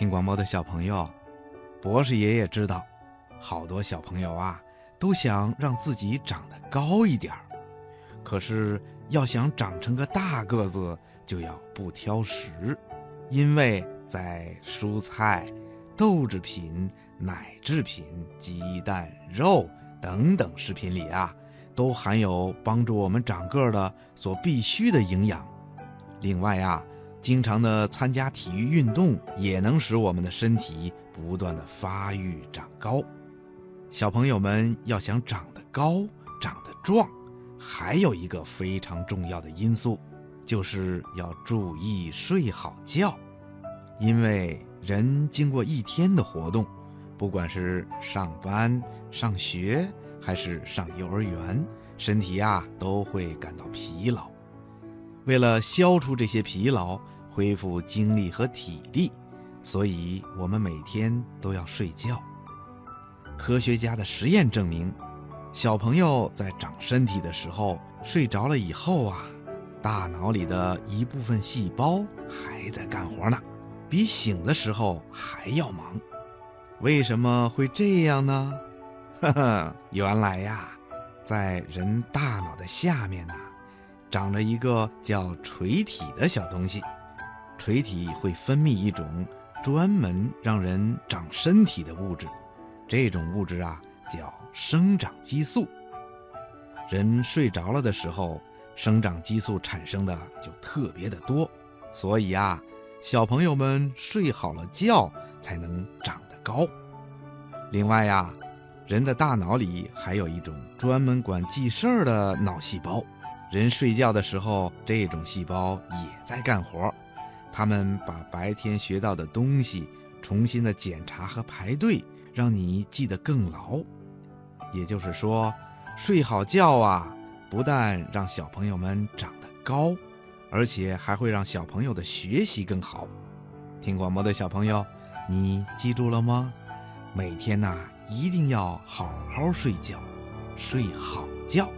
听广播的小朋友，博士爷爷知道，好多小朋友啊都想让自己长得高一点儿，可是要想长成个大个子，就要不挑食，因为在蔬菜、豆制品、奶制品、鸡蛋、肉等等食品里啊，都含有帮助我们长个的所必需的营养。另外呀。经常的参加体育运动也能使我们的身体不断的发育长高。小朋友们要想长得高、长得壮，还有一个非常重要的因素，就是要注意睡好觉。因为人经过一天的活动，不管是上班、上学还是上幼儿园，身体呀都会感到疲劳。为了消除这些疲劳，恢复精力和体力，所以我们每天都要睡觉。科学家的实验证明，小朋友在长身体的时候睡着了以后啊，大脑里的一部分细胞还在干活呢，比醒的时候还要忙。为什么会这样呢？呵呵，原来呀，在人大脑的下面呢，长着一个叫垂体的小东西。垂体会分泌一种专门让人长身体的物质，这种物质啊叫生长激素。人睡着了的时候，生长激素产生的就特别的多，所以啊，小朋友们睡好了觉才能长得高。另外呀，人的大脑里还有一种专门管记事儿的脑细胞，人睡觉的时候，这种细胞也在干活。他们把白天学到的东西重新的检查和排队，让你记得更牢。也就是说，睡好觉啊，不但让小朋友们长得高，而且还会让小朋友的学习更好。听广播的小朋友，你记住了吗？每天呐，一定要好好睡觉，睡好觉。